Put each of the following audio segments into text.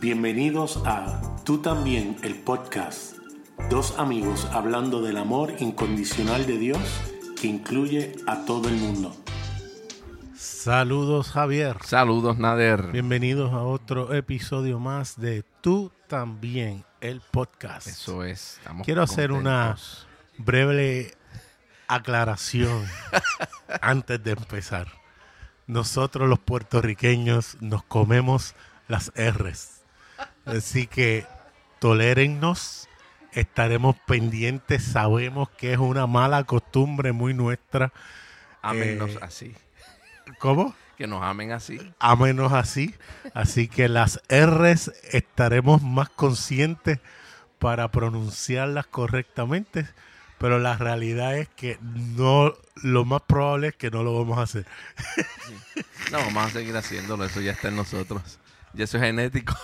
Bienvenidos a Tú también, el podcast. Dos amigos hablando del amor incondicional de Dios que incluye a todo el mundo. Saludos Javier. Saludos Nader. Bienvenidos a otro episodio más de Tú también, el podcast. Eso es. Quiero hacer una breve aclaración antes de empezar. Nosotros los puertorriqueños nos comemos las R's. Así que tolérennos, estaremos pendientes, sabemos que es una mala costumbre muy nuestra. Amenos eh, así. ¿Cómo? Que nos amen así. Amenos así. Así que las R's estaremos más conscientes para pronunciarlas correctamente pero la realidad es que no lo más probable es que no lo vamos a hacer. No, vamos a seguir haciéndolo, eso ya está en nosotros. Y eso es genético.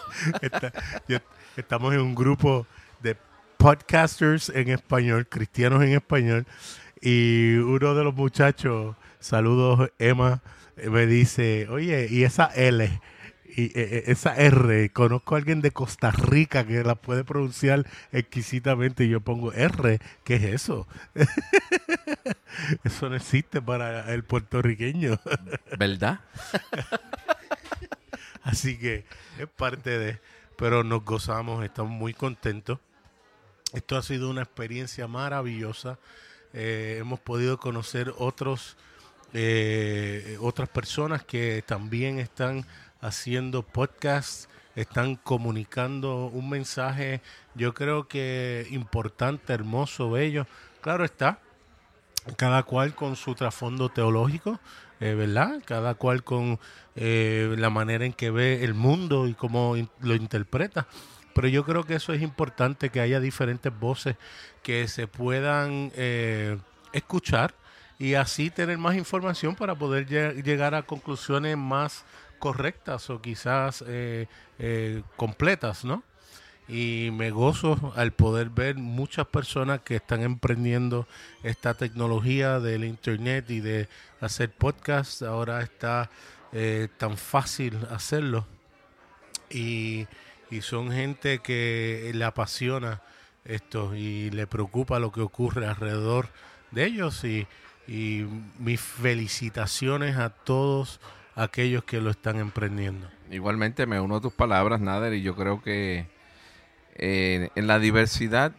estamos en un grupo de podcasters en español, cristianos en español, y uno de los muchachos, saludos Emma, me dice, oye, ¿y esa L? y e, e, esa R, conozco a alguien de Costa Rica que la puede pronunciar exquisitamente y yo pongo R, ¿qué es eso? eso no existe para el puertorriqueño. ¿Verdad? Así que es parte de, pero nos gozamos, estamos muy contentos. Esto ha sido una experiencia maravillosa. Eh, hemos podido conocer otros, eh, otras personas que también están haciendo podcasts, están comunicando un mensaje, yo creo que importante, hermoso, bello. Claro está, cada cual con su trasfondo teológico, eh, ¿verdad? Cada cual con eh, la manera en que ve el mundo y cómo lo interpreta. Pero yo creo que eso es importante, que haya diferentes voces que se puedan eh, escuchar y así tener más información para poder llegar a conclusiones más correctas o quizás completas, ¿no? Y me gozo al poder ver muchas personas que están emprendiendo esta tecnología del Internet y de hacer podcasts. Ahora está eh, tan fácil hacerlo. Y, y son gente que le apasiona esto y le preocupa lo que ocurre alrededor de ellos. Y, y mis felicitaciones a todos aquellos que lo están emprendiendo. Igualmente me uno a tus palabras, Nader, y yo creo que eh, en la diversidad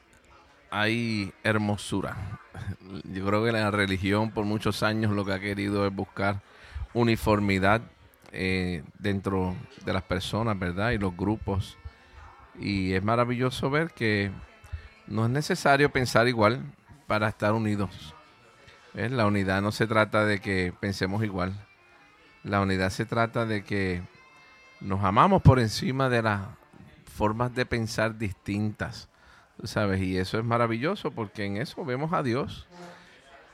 hay hermosura. Yo creo que la religión por muchos años lo que ha querido es buscar uniformidad eh, dentro de las personas, ¿verdad? Y los grupos. Y es maravilloso ver que no es necesario pensar igual para estar unidos. La unidad no se trata de que pensemos igual, la unidad se trata de que nos amamos por encima de las formas de pensar distintas, ¿sabes? Y eso es maravilloso porque en eso vemos a Dios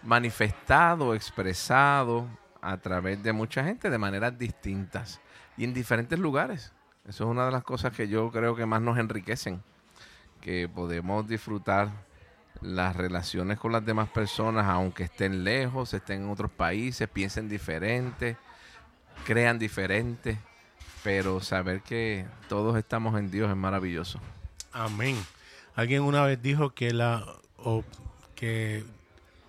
manifestado, expresado a través de mucha gente de maneras distintas y en diferentes lugares. Eso es una de las cosas que yo creo que más nos enriquecen, que podemos disfrutar las relaciones con las demás personas, aunque estén lejos, estén en otros países, piensen diferente, crean diferente, pero saber que todos estamos en Dios es maravilloso. Amén. Alguien una vez dijo que la que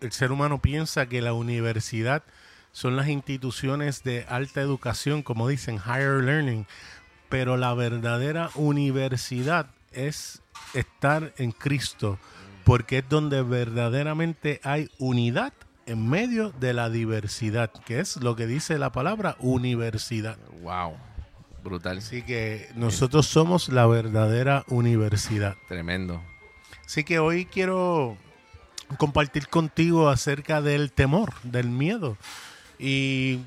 el ser humano piensa que la universidad son las instituciones de alta educación, como dicen, higher learning, pero la verdadera universidad es estar en Cristo, porque es donde verdaderamente hay unidad en medio de la diversidad, que es lo que dice la palabra universidad. Wow, brutal. Así que nosotros somos la verdadera universidad. Tremendo. Así que hoy quiero compartir contigo acerca del temor, del miedo. Y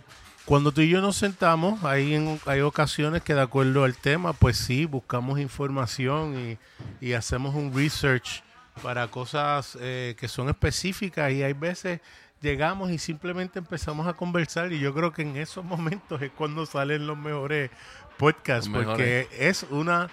cuando tú y yo nos sentamos, hay, hay ocasiones que de acuerdo al tema, pues sí, buscamos información y, y hacemos un research para cosas eh, que son específicas y hay veces llegamos y simplemente empezamos a conversar y yo creo que en esos momentos es cuando salen los mejores podcasts porque es una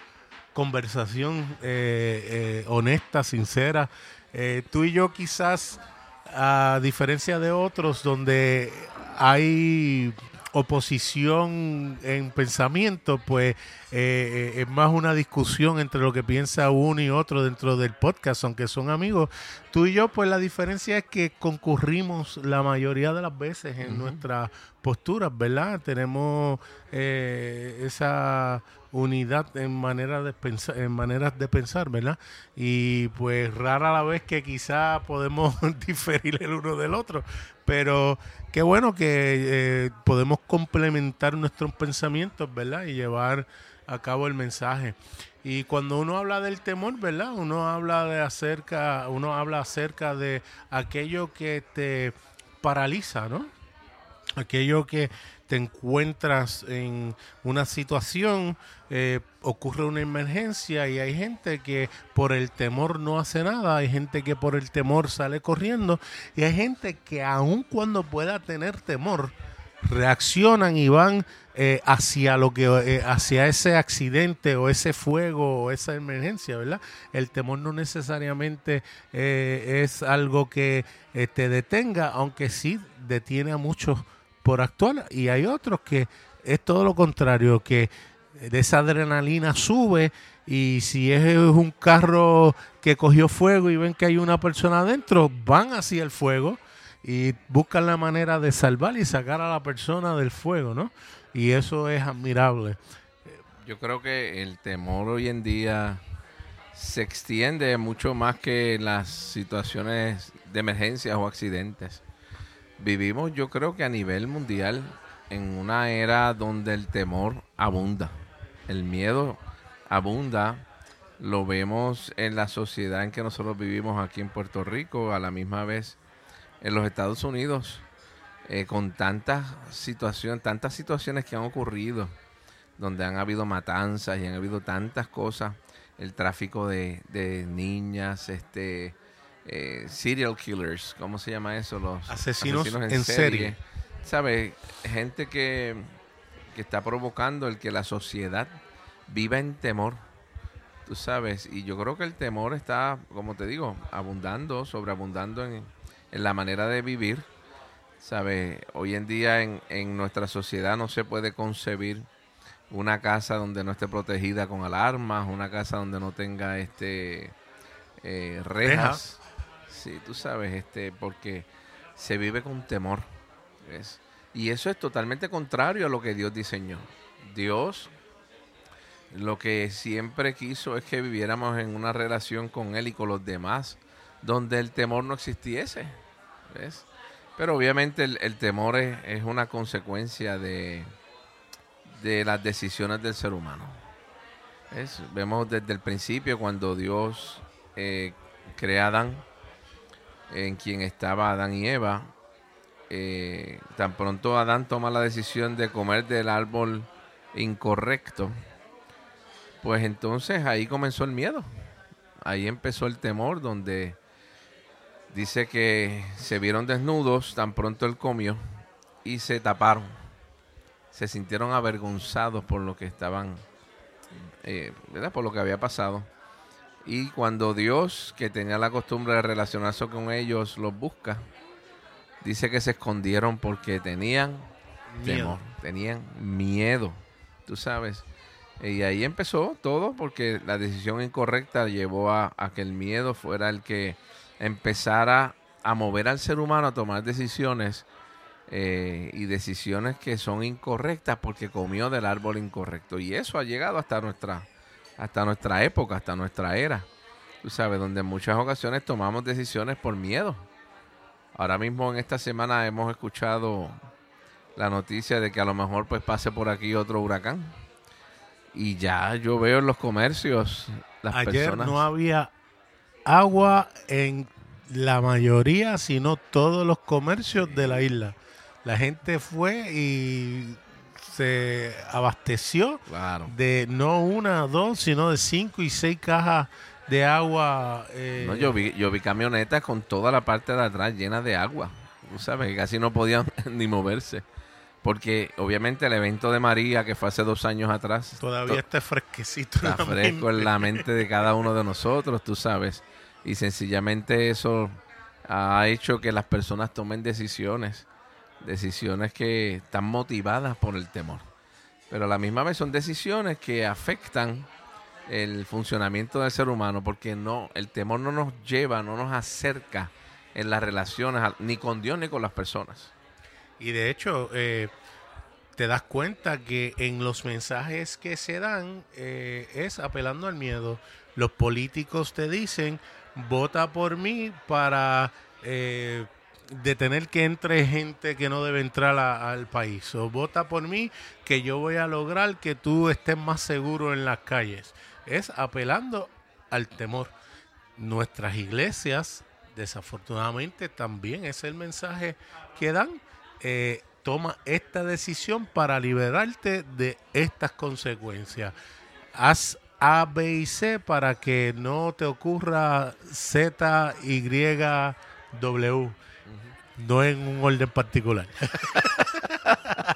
conversación eh, eh, honesta, sincera. Eh, tú y yo quizás, a diferencia de otros, donde hay oposición en pensamiento, pues eh, es más una discusión entre lo que piensa uno y otro dentro del podcast, aunque son amigos. Tú y yo, pues la diferencia es que concurrimos la mayoría de las veces en nuestras posturas, ¿verdad? Tenemos eh, esa unidad en manera de pensar, en maneras de pensar, ¿verdad? Y pues rara la vez que quizá podemos diferir el uno del otro, pero qué bueno que eh, podemos complementar nuestros pensamientos, ¿verdad? Y llevar a cabo el mensaje. Y cuando uno habla del temor, ¿verdad? Uno habla de acerca, uno habla acerca de aquello que te paraliza, ¿no? Aquello que te encuentras en una situación, eh, ocurre una emergencia y hay gente que por el temor no hace nada, hay gente que por el temor sale corriendo y hay gente que aun cuando pueda tener temor, reaccionan y van eh, hacia lo que eh, hacia ese accidente o ese fuego o esa emergencia, ¿verdad? El temor no necesariamente es algo que te detenga, aunque sí detiene a muchos por actuar y hay otros que es todo lo contrario, que de esa adrenalina sube y si es un carro que cogió fuego y ven que hay una persona adentro, van hacia el fuego y buscan la manera de salvar y sacar a la persona del fuego, ¿no? Y eso es admirable. Yo creo que el temor hoy en día se extiende mucho más que las situaciones de emergencias o accidentes vivimos yo creo que a nivel mundial en una era donde el temor abunda, el miedo abunda, lo vemos en la sociedad en que nosotros vivimos aquí en Puerto Rico, a la misma vez en los Estados Unidos, eh, con tantas situaciones, tantas situaciones que han ocurrido, donde han habido matanzas y han habido tantas cosas, el tráfico de, de niñas, este eh, serial killers, ¿cómo se llama eso? Los asesinos, en, serie. ¿Sabes? Gente que, que está provocando el que la sociedad viva en temor. Tú sabes, y yo creo que el temor está, como te digo, abundando, sobreabundando en, en la manera de vivir. ¿Sabes? Hoy en día en, en nuestra sociedad no se puede concebir una casa donde no esté protegida con alarmas, una casa donde no tenga este eh, rejas. Sí, tú sabes, este, porque se vive con temor. Y eso es totalmente contrario a lo que Dios diseñó. Dios lo que siempre quiso es que viviéramos en una relación con Él y con los demás, donde el temor no existiese. Pero obviamente el, temor es, una consecuencia de, de las decisiones del ser humano. Vemos desde el principio cuando Dios eh, crea a Adán en quien estaba Adán y Eva. Eh, tan pronto Adán toma la decisión de comer del árbol incorrecto, pues entonces ahí comenzó el miedo. Ahí empezó el temor, donde dice que se vieron desnudos tan pronto él comió y se taparon. Se sintieron avergonzados por lo que estaban, eh, ¿verdad? Por lo que había pasado. Y cuando Dios, que tenía la costumbre de relacionarse con ellos, los busca, dice que se escondieron porque tenían temor, tenían miedo, tú sabes. Y ahí empezó todo porque la decisión incorrecta llevó a, que el miedo fuera el que empezara a mover al ser humano a tomar decisiones eh, y decisiones que son incorrectas porque comió del árbol incorrecto. Y eso ha llegado hasta nuestra hasta nuestra época, hasta nuestra era. Tú sabes, donde en muchas ocasiones tomamos decisiones por miedo. Ahora mismo en esta semana hemos escuchado la noticia de que a lo mejor pues pase por aquí otro huracán. Y ya yo veo en los comercios las Ayer no había agua en la mayoría, sino todos los comercios de la isla. La gente fue y se abasteció de no una, dos, sino de cinco y seis cajas de agua. Eh, no, yo vi, yo vi camionetas con toda la parte de atrás llena de agua. Tú sabes, que casi no podían ni moverse. Porque obviamente el evento de María, que fue hace dos años atrás. Todavía está fresquecito. Está fresco en la mente de cada uno de nosotros, tú sabes. Y sencillamente eso ha hecho que las personas tomen decisiones decisiones que están motivadas por el temor. Pero a la misma vez son decisiones que afectan el funcionamiento del ser humano porque no el temor no nos lleva, no nos acerca en las relaciones ni con Dios ni con las personas. Y de hecho, eh, te das cuenta que en los mensajes que se dan eh, es apelando al miedo. Los políticos te dicen, vota por mí para eh, detener que entre gente que no debe entrar al país. O vota por mí que yo voy a lograr que tú estés más seguro en las calles. Es apelando al temor. Nuestras iglesias, desafortunadamente, también es el mensaje que dan. Eh, toma esta decisión para liberarte de estas consecuencias. Haz A, B y C para que no te ocurra Z, Y, W. No en un orden particular.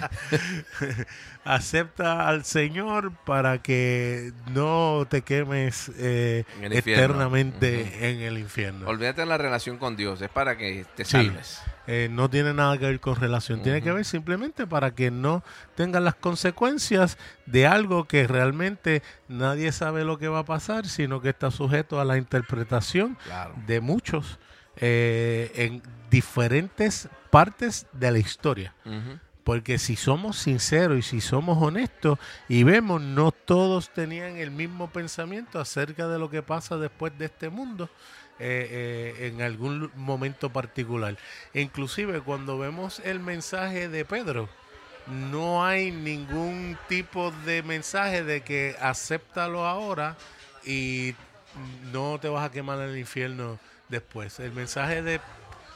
Acepta al Señor para que no te quemes eh, eternamente en el infierno. Olvídate de la relación con Dios, es para que te salves. Eh, no tiene nada que ver con relación, tiene que ver simplemente para que no tengan las consecuencias de algo que realmente nadie sabe lo que va a pasar, sino que está sujeto a la interpretación de muchos eh, en diferentes partes de la historia. Porque si somos sinceros y si somos honestos y vemos, no todos tenían el mismo pensamiento acerca de lo que pasa después de este mundo. Eh, eh, en algún momento particular. inclusive cuando vemos el mensaje de Pedro, no hay ningún tipo de mensaje de que acéptalo ahora y no te vas a quemar en el infierno después. El mensaje de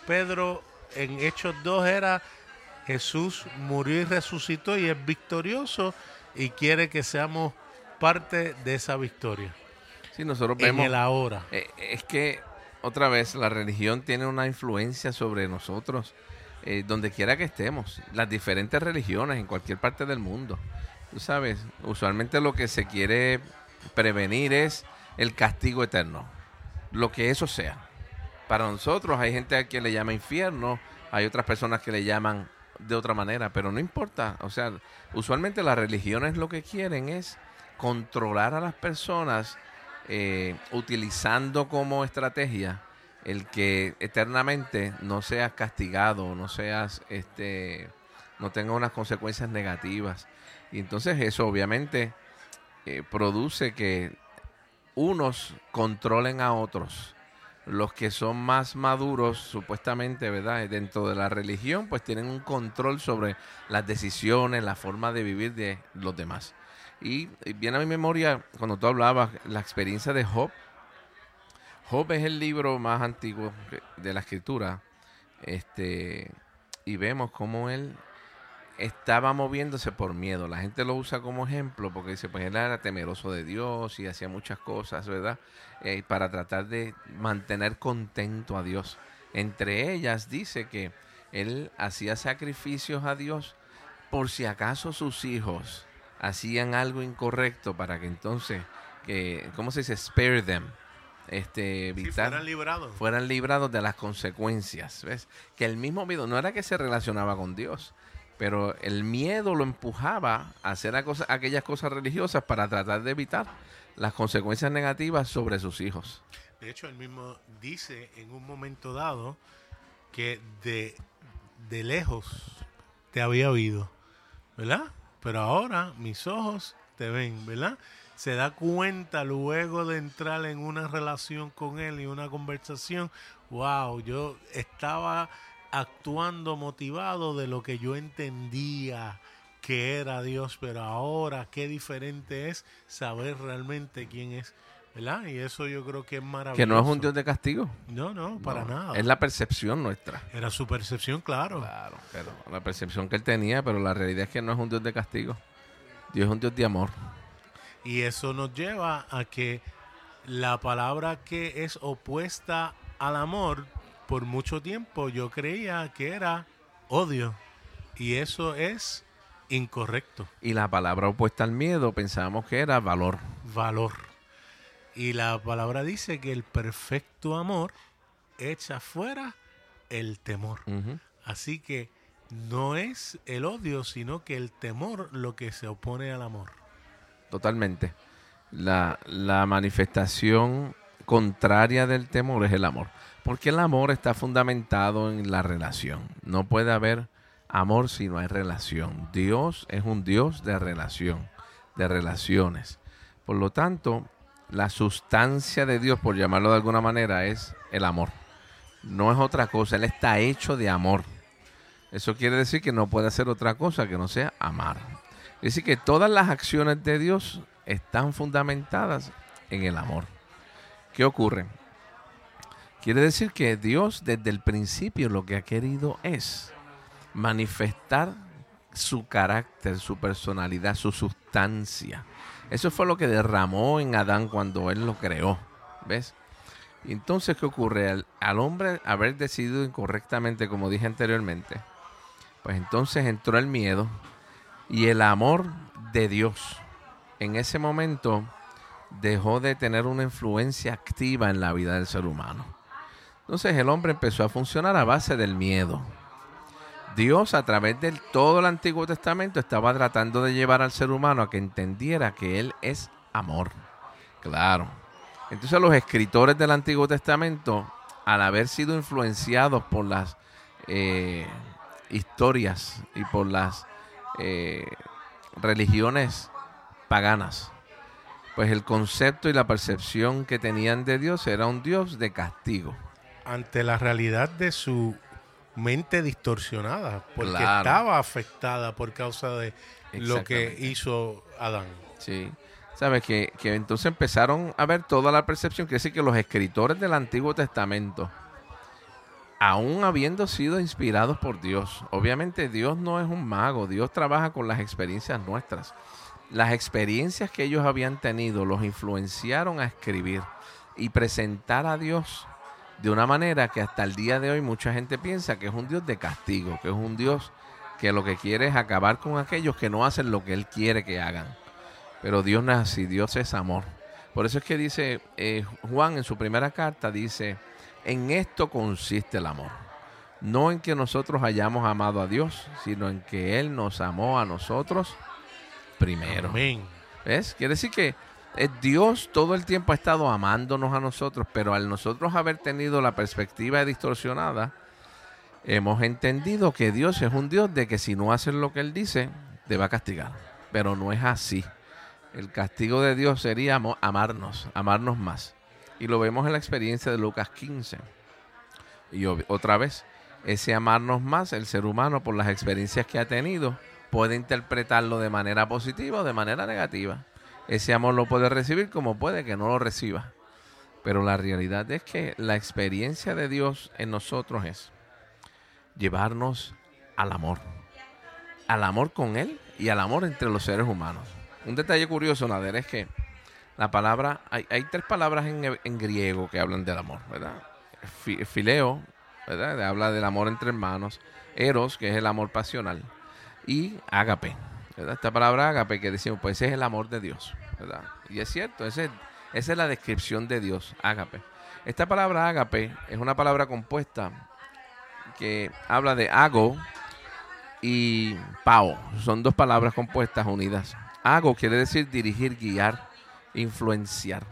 Pedro en Hechos 2 era Jesús murió y resucitó y es victorioso y quiere que seamos parte de esa victoria. Sí, nosotros vemos. En el ahora. Eh, es que otra vez, la religión tiene una influencia sobre nosotros, eh, donde quiera que estemos, las diferentes religiones en cualquier parte del mundo. Tú sabes, usualmente lo que se quiere prevenir es el castigo eterno, lo que eso sea. Para nosotros hay gente a quien le llama infierno, hay otras personas que le llaman de otra manera, pero no importa. O sea, usualmente las religiones lo que quieren es controlar a las personas eh, utilizando como estrategia el que eternamente no seas castigado, no seas, este, no tenga unas consecuencias negativas. Y entonces eso obviamente eh, produce que unos controlen a otros. Los que son más maduros, supuestamente, ¿verdad? Dentro de la religión, pues tienen un control sobre las decisiones, la forma de vivir de los demás. Y viene a mi memoria, cuando tú hablabas, la experiencia de Job. Job es el libro más antiguo de la escritura. Este, y vemos cómo él estaba moviéndose por miedo. La gente lo usa como ejemplo porque dice, pues él era temeroso de Dios y hacía muchas cosas, ¿verdad? Eh, para tratar de mantener contento a Dios. Entre ellas dice que él hacía sacrificios a Dios por si acaso sus hijos hacían algo incorrecto para que entonces, que, ¿cómo se dice? Spare them. Este, evitar, fueran librados. Fueran librados de las consecuencias. ¿Ves? Que el mismo miedo no era que se relacionaba con Dios, pero el miedo lo empujaba a hacer aquellas cosas religiosas para tratar de evitar las consecuencias negativas sobre sus hijos. De hecho, él mismo dice en un momento dado que de, de lejos te había oído, ¿verdad? pero ahora mis ojos te ven, ¿verdad? Se da cuenta luego de entrar en una relación con él y una conversación, wow, yo estaba actuando motivado de lo que yo entendía que era Dios, pero ahora qué diferente es saber realmente quién es. ¿verdad? Y eso yo creo que es maravilloso. Que no es un Dios de castigo. No, no, para nada. Es la percepción nuestra. Era su percepción, claro. Claro, pero la percepción que él tenía, pero la realidad es que no es un Dios de castigo. Dios es un Dios de amor. Y eso nos lleva a que la palabra que es opuesta al amor, por mucho tiempo yo creía que era odio. Y eso es incorrecto. Y la palabra opuesta al miedo pensábamos que era valor. Valor. Y la palabra dice que el perfecto amor echa fuera el temor. Así que no es el odio, sino que el temor lo que se opone al amor. Totalmente. La, la manifestación contraria del temor es el amor. Porque el amor está fundamentado en la relación. No puede haber amor si no hay relación. Dios es un Dios de relación, de relaciones. Por lo tanto, la sustancia de Dios, por llamarlo de alguna manera, es el amor. No es otra cosa, Él está hecho de amor. Eso quiere decir que no puede hacer otra cosa que no sea amar. Es decir, que todas las acciones de Dios están fundamentadas en el amor. ¿Qué ocurre? Quiere decir que Dios desde el principio lo que ha querido es manifestar su carácter, su personalidad, su sustancia. Eso fue lo que derramó en Adán cuando él lo creó. ¿Ves? entonces, ¿qué ocurre? Al, al, hombre haber decidido incorrectamente, como dije anteriormente, pues entonces entró el miedo y el amor de Dios. En ese momento dejó de tener una influencia activa en la vida del ser humano. Entonces el hombre empezó a funcionar a base del miedo. Dios a través de todo el Antiguo Testamento estaba tratando de llevar al ser humano a que entendiera que Él es amor. Claro. Entonces los escritores del Antiguo Testamento, al haber sido influenciados por las eh, historias y por las eh, religiones paganas, pues el concepto y la percepción que tenían de Dios era un Dios de castigo. Ante la realidad de su mente distorsionada, porque estaba afectada por causa de lo que hizo Adán. Sí. ¿Sabes? Que, que entonces empezaron a ver toda la percepción. Quiere decir que los escritores del Antiguo Testamento, aún habiendo sido inspirados por Dios, obviamente Dios no es un mago, Dios trabaja con las experiencias nuestras. Las experiencias que ellos habían tenido los influenciaron a escribir y presentar a Dios de una manera que hasta el día de hoy mucha gente piensa que es un Dios de castigo, que es un Dios que lo que quiere es acabar con aquellos que no hacen lo que Él quiere que hagan. Pero Dios no es así, Dios es amor. Por eso es que dice eh, Juan en su primera carta, dice, en esto consiste el amor. No en que nosotros hayamos amado a Dios, sino en que Él nos amó a nosotros primero. Amén. ¿Ves? Quiere decir que Dios todo el tiempo ha estado amándonos a nosotros, pero al nosotros haber tenido la perspectiva distorsionada, hemos entendido que Dios es un Dios de que si no haces lo que Él dice, te va a castigar. Pero no es así. El castigo de Dios sería amarnos, amarnos más. Y lo vemos en la experiencia de Lucas 15. Y otra vez, ese amarnos más, el ser humano por las experiencias que ha tenido, puede interpretarlo de manera positiva o de manera negativa. Ese amor lo puede recibir como puede que no lo reciba. Pero la realidad es que la experiencia de Dios en nosotros es llevarnos al amor. Al amor con Él y al amor entre los seres humanos. Un detalle curioso, Nader, es que la palabra, hay, hay tres palabras en, griego que hablan del amor, ¿verdad? Fileo, ¿verdad? Habla del amor entre hermanos. Eros, que es el amor pasional. Y ágape, esta palabra ágape que decimos, pues ese es el amor de Dios, ¿verdad? Y es cierto, ese, esa es la descripción de Dios, ágape. Esta palabra ágape es una palabra compuesta que habla de ago y pao. Son dos palabras compuestas unidas. Ago quiere decir dirigir, guiar, influenciar.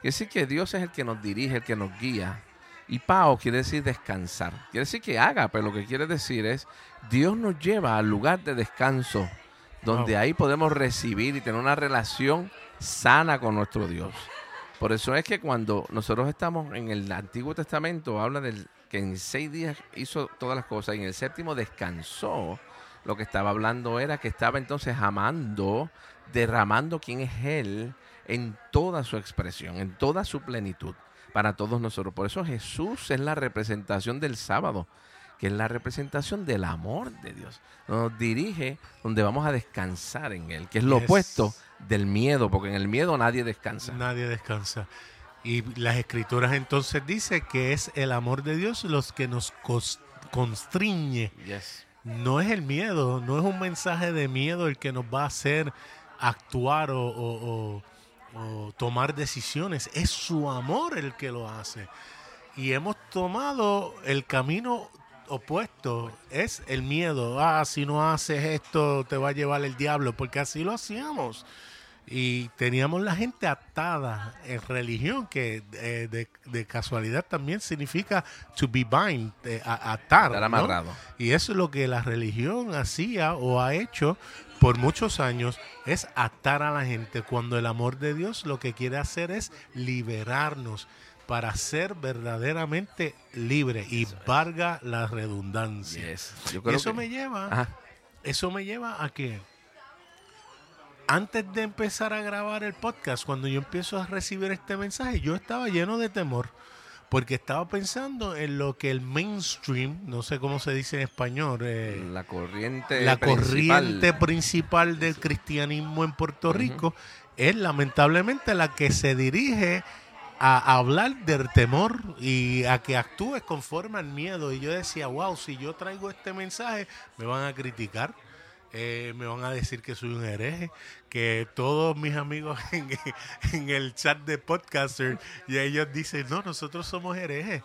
Quiere decir que Dios es el que nos dirige, el que nos guía. Y pao quiere decir descansar. Quiere decir que ágape lo que quiere decir es Dios nos lleva al lugar de descanso donde ahí podemos recibir y tener una relación sana con nuestro Dios. Por eso es que cuando nosotros estamos en el Antiguo Testamento, habla del que en seis días hizo todas las cosas y en el séptimo descansó. Lo que estaba hablando era que estaba entonces amando, derramando quién es Él en toda su expresión, en toda su plenitud para todos nosotros. Por eso Jesús es la representación del sábado que es la representación del amor de Dios. Nos dirige donde vamos a descansar en Él, que es lo opuesto del miedo, porque en el miedo nadie descansa. Nadie descansa. Y las escrituras entonces dice que es el amor de Dios los que nos constriñe. No es el miedo, no es un mensaje de miedo el que nos va a hacer actuar o tomar decisiones. Es su amor el que lo hace. Y hemos tomado el camino opuesto es el miedo. Ah, si no haces esto te va a llevar el diablo, porque así lo hacíamos. Y teníamos la gente atada en religión, que eh, de, de, casualidad también significa to be bind, eh, atar. Estar amarrado. Y eso es lo que la religión hacía o ha hecho por muchos años, es atar a la gente, cuando el amor de Dios lo que quiere hacer es liberarnos para ser verdaderamente libre y valga la redundancia. eso me lleva, eso me lleva a que antes de empezar a grabar el podcast, cuando yo empiezo a recibir este mensaje, yo estaba lleno de temor. Porque estaba pensando en lo que el mainstream, no sé cómo se dice en español, eh, la corriente la principal. corriente principal del cristianismo en Puerto Rico es lamentablemente la que se dirige a hablar del temor y a que actúes conforme al miedo. Y yo decía, wow, si yo traigo este mensaje, me van a criticar eh, me van a decir que soy un hereje, que todos mis amigos en, el chat de podcaster y ellos dicen, no, nosotros somos herejes,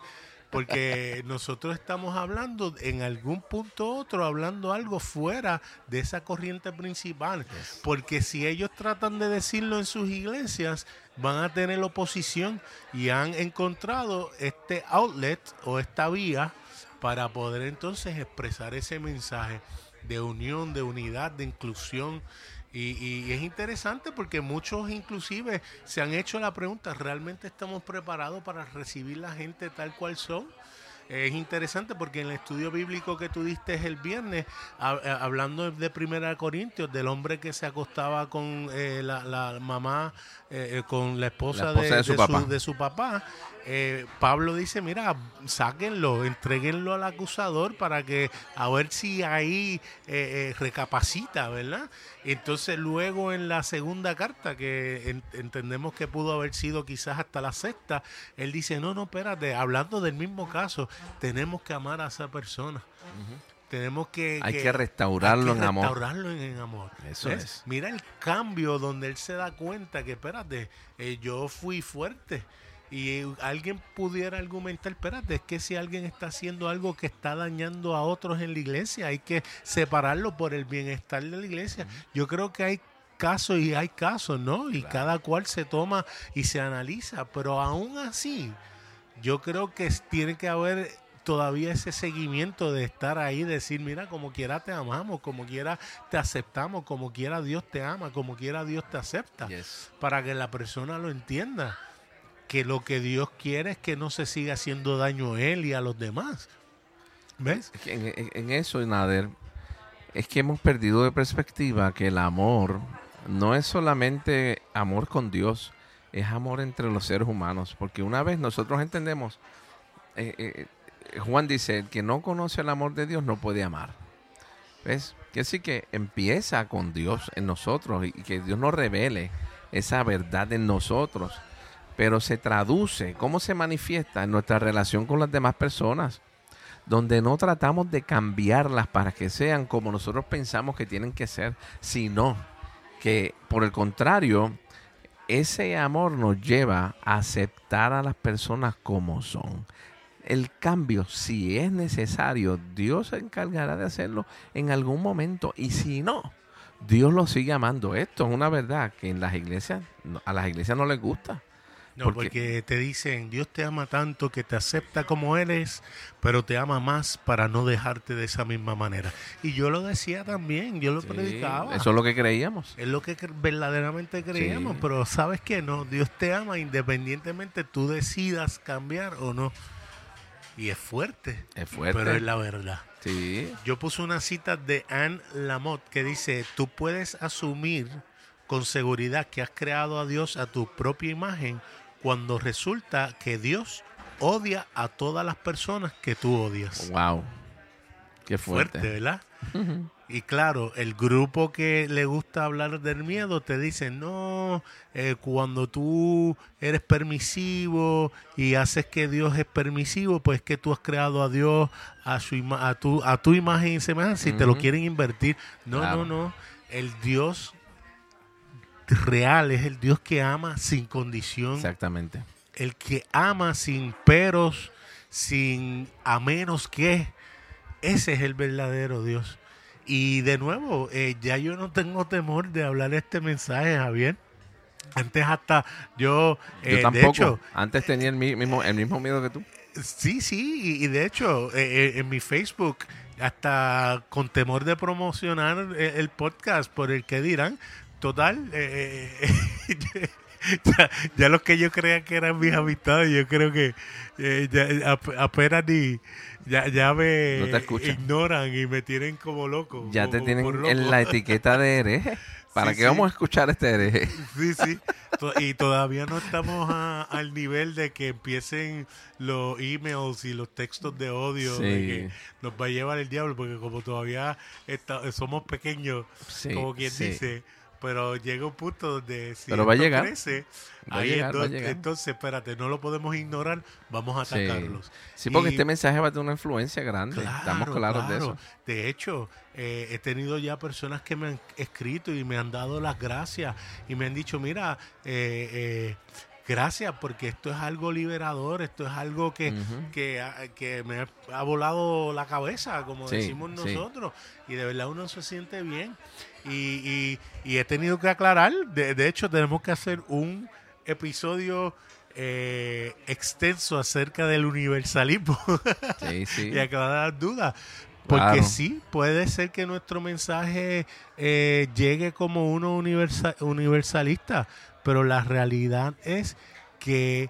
porque nosotros estamos hablando en algún punto u otro, hablando algo fuera de esa corriente principal, porque si ellos tratan de decirlo en sus iglesias, van a tener oposición y han encontrado este outlet o esta vía para poder entonces expresar ese mensaje de unión, de unidad, de inclusión. Y, es interesante porque muchos inclusive se han hecho la pregunta, ¿realmente estamos preparados para recibir la gente tal cual son? Es interesante porque en el estudio bíblico que tú diste el viernes, eh, hablando de Primera Corintios, del hombre que se acostaba con eh, la, mamá, eh, con la esposa, de, su de, su papá, eh, Pablo dice, mira, sáquenlo, entreguenlo al acusador para que a ver si ahí eh, eh, recapacita, ¿verdad? Entonces luego en la segunda carta, que entendemos que pudo haber sido quizás hasta la sexta, él dice, no, no, espérate, hablando del mismo caso, tenemos que amar a esa persona. Tenemos que, hay que, restaurarlo en amor. Restaurarlo en, amor. Eso es. Mira el cambio donde él se da cuenta que, espérate, yo fui fuerte y alguien pudiera argumentar, espérate, es que si alguien está haciendo algo que está dañando a otros en la iglesia, hay que separarlo por el bienestar de la iglesia. Yo creo que hay casos y hay casos, ¿no? Y cada cual se toma y se analiza, pero aún así, yo creo que tiene que haber todavía ese seguimiento de estar ahí, decir, mira, como quiera te amamos, como quiera te aceptamos, como quiera Dios te ama, como quiera Dios te acepta, para que la persona lo entienda que lo que Dios quiere es que no se siga haciendo daño a él y a los demás. ¿Ves? En, eso, Nader, es que hemos perdido de perspectiva que el amor no es solamente amor con Dios, es amor entre los seres humanos. Porque una vez nosotros entendemos, eh, eh, Juan dice, el que no conoce el amor de Dios no puede amar. ¿Ves? Que así que empieza con Dios en nosotros y que Dios nos revele esa verdad en nosotros pero se traduce, cómo se manifiesta en nuestra relación con las demás personas, donde no tratamos de cambiarlas para que sean como nosotros pensamos que tienen que ser, sino que por el contrario, ese amor nos lleva a aceptar a las personas como son. El cambio, si es necesario, Dios se encargará de hacerlo en algún momento y si no, Dios lo sigue amando. Esto es una verdad que en las iglesias, a las iglesias no les gusta. No, porque, te dicen, Dios te ama tanto que te acepta como eres, pero te ama más para no dejarte de esa misma manera. Y yo lo decía también, yo lo predicaba. Eso es lo que creíamos. Es lo que verdaderamente creíamos, pero sabes que no, Dios te ama independientemente tú decidas cambiar o no. Y es fuerte. Es fuerte. Pero es la verdad. Sí. Yo puse una cita de Anne Lamotte que dice, tú puedes asumir con seguridad que has creado a Dios a tu propia imagen cuando resulta que Dios odia a todas las personas que tú odias. Wow. Qué fuerte. ¿verdad? Y claro, el grupo que le gusta hablar del miedo te dice, no, eh, cuando tú eres permisivo y haces que Dios es permisivo, pues que tú has creado a Dios a, su a, tu, a tu imagen y semejanza y te lo quieren invertir. No, no, no. El Dios real, es el Dios que ama sin condición. Exactamente. El que ama sin peros, sin a menos que. Ese es el verdadero Dios. Y de nuevo, eh, ya yo no tengo temor de hablar este mensaje, Javier. Antes hasta yo, yo eh, tampoco. de hecho, Antes tenía el mi- mismo, el mismo miedo que tú. Sí, sí, y, de hecho, eh, eh, en mi Facebook, hasta con temor de promocionar el podcast por el que dirán, total, eh, ya, ya los que yo creía que eran mis amistades, yo creo que eh, ya ap- apenas ni, ya, ya me No te escuchan. ignoran y me tienen como loco. Ya te tienen en la etiqueta de hereje. ¿Para Sí, qué sí. vamos a escuchar este hereje? Sí, sí. Y todavía no estamos a- al nivel de que empiecen los emails y los textos de odio de Sí. que nos va a llevar el diablo, porque como todavía está- somos pequeños, como quien dice, pero llega un punto donde si Pero va a esto llegar. crece, Va a ahí llegar, es va a donde- llegar. entonces, espérate, no lo podemos ignorar, vamos a atacarlos. Sí, porque Y- este mensaje va a tener una influencia grande. Estamos claros de eso. De hecho, eh, he tenido ya personas que me han escrito y me han dado las gracias y me han dicho, mira, eh, eh, gracias porque esto es algo liberador, esto es algo que, que, ha- que me ha, volado la cabeza, como Sí, decimos sí. nosotros, y de verdad uno se siente bien. Y, y- y he tenido que aclarar, de, de hecho tenemos que hacer un episodio eh, extenso acerca del universalismo. Sí, y aclarar dudas. Porque Claro. sí, puede ser que nuestro mensaje eh, llegue como uno universa- universalista, pero la realidad es que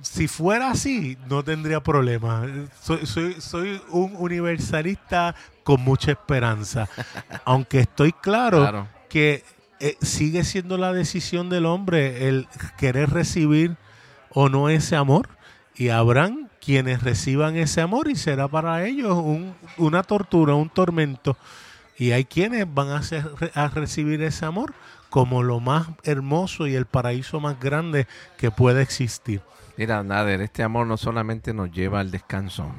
si fuera así, no tendría problema. Soy, soy, soy un universalista con mucha esperanza, aunque estoy claro, Claro. que eh, sigue siendo la decisión del hombre el querer recibir o no ese amor. Y habrán quienes reciban ese amor y será para ellos un- una tortura, un tormento. Y hay quienes van a, ser- a recibir ese amor como lo más hermoso y el paraíso más grande que puede existir. Mira, Nader, este amor no solamente nos lleva al descanso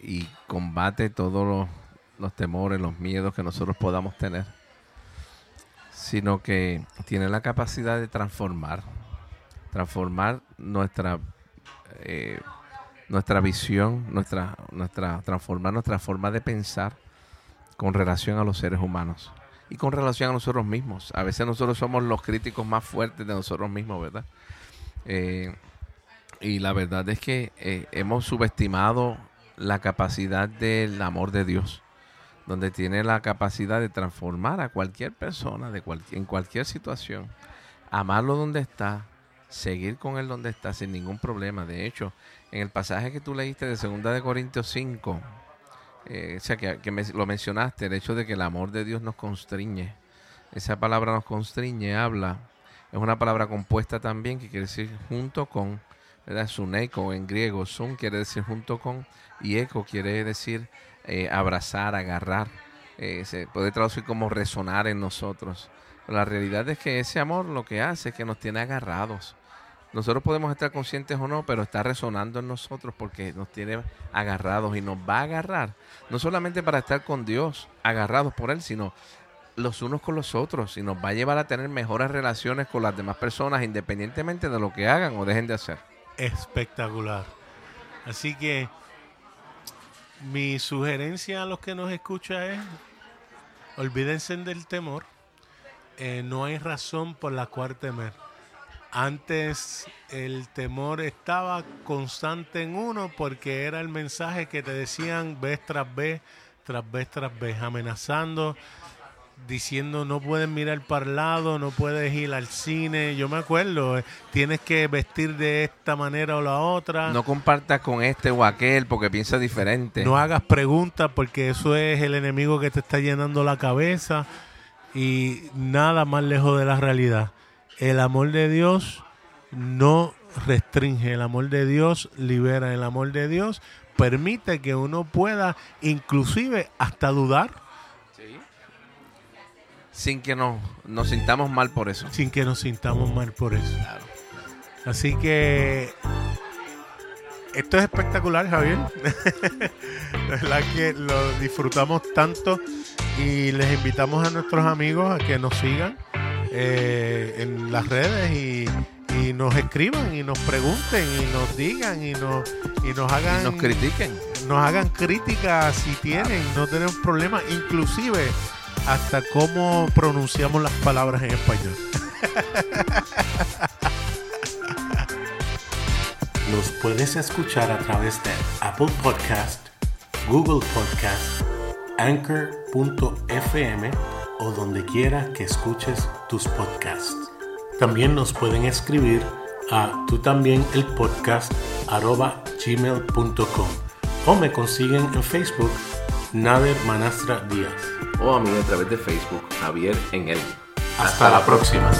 y combate todos los, temores, los miedos que nosotros podamos tener, sino que tiene la capacidad de transformar, transformar nuestra eh, nuestra visión, nuestra, nuestra, transformar nuestra forma de pensar con relación a los seres humanos y con relación a nosotros mismos. A veces nosotros somos los críticos más fuertes de nosotros mismos, ¿verdad? Eh, y la verdad es que eh, hemos subestimado la capacidad del amor de Dios, donde tiene la capacidad de transformar a cualquier persona de cual- en cualquier situación, amarlo donde está, seguir con él donde está sin ningún problema. De hecho, en el pasaje que tú leíste de 2 de Corintios 5, eh, o sea, que, lo mencionaste, el hecho de que el amor de Dios nos constriñe. Esa palabra nos constriñe, habla, es una palabra compuesta también que quiere decir junto con, ¿verdad? Suneiko en griego, sun quiere decir junto con, y eco quiere decir eh, abrazar, agarrar. Eh, se puede traducir como resonar en nosotros. La realidad es que ese amor lo que hace es que nos tiene agarrados. Nosotros podemos estar conscientes o no, pero está resonando en nosotros porque nos tiene agarrados y nos va a agarrar. No solamente para estar con Dios, agarrados por Él, sino los unos con los otros y nos va a llevar a tener mejores relaciones con las demás personas independientemente de lo que hagan o dejen de hacer. espectacular. Así que mi sugerencia a los que nos escuchan es, olvídense del temor. Eh, no hay razón por la cual temer. Antes el temor estaba constante en uno porque era el mensaje que te decían vez tras vez, tras vez tras vez, amenazando, diciendo no puedes mirar para el lado, no puedes ir al cine. Yo me acuerdo, eh, tienes que vestir de esta manera o la otra. No compartas con este o aquel porque piensa diferente. No hagas preguntas porque eso es el enemigo que te está llenando la cabeza y nada más lejos de la realidad. El amor de Dios no restringe, el amor de Dios libera, el amor de Dios permite que uno pueda inclusive hasta dudar Sin que nos, nos sintamos mal por eso. sin que nos sintamos mal por eso. Así que esto es espectacular, Javier. La verdad que lo disfrutamos tanto y les invitamos a nuestros amigos a que nos sigan eh, en las redes y, y nos escriban y nos pregunten y nos digan y nos, y nos hagan Y nos critiquen. nos hagan críticas si tienen, no tenemos problema, inclusive hasta cómo pronunciamos las palabras en español. Nos puedes escuchar a través de Apple Podcast, Google Podcast, Anchor.fm o donde quiera que escuches tus podcasts. También nos pueden escribir a tú también el podcast arroba gmail.com o me consiguen en Facebook Nader Manastra Díaz. O a mí a través de Facebook, Javier en él. Hasta, la próxima.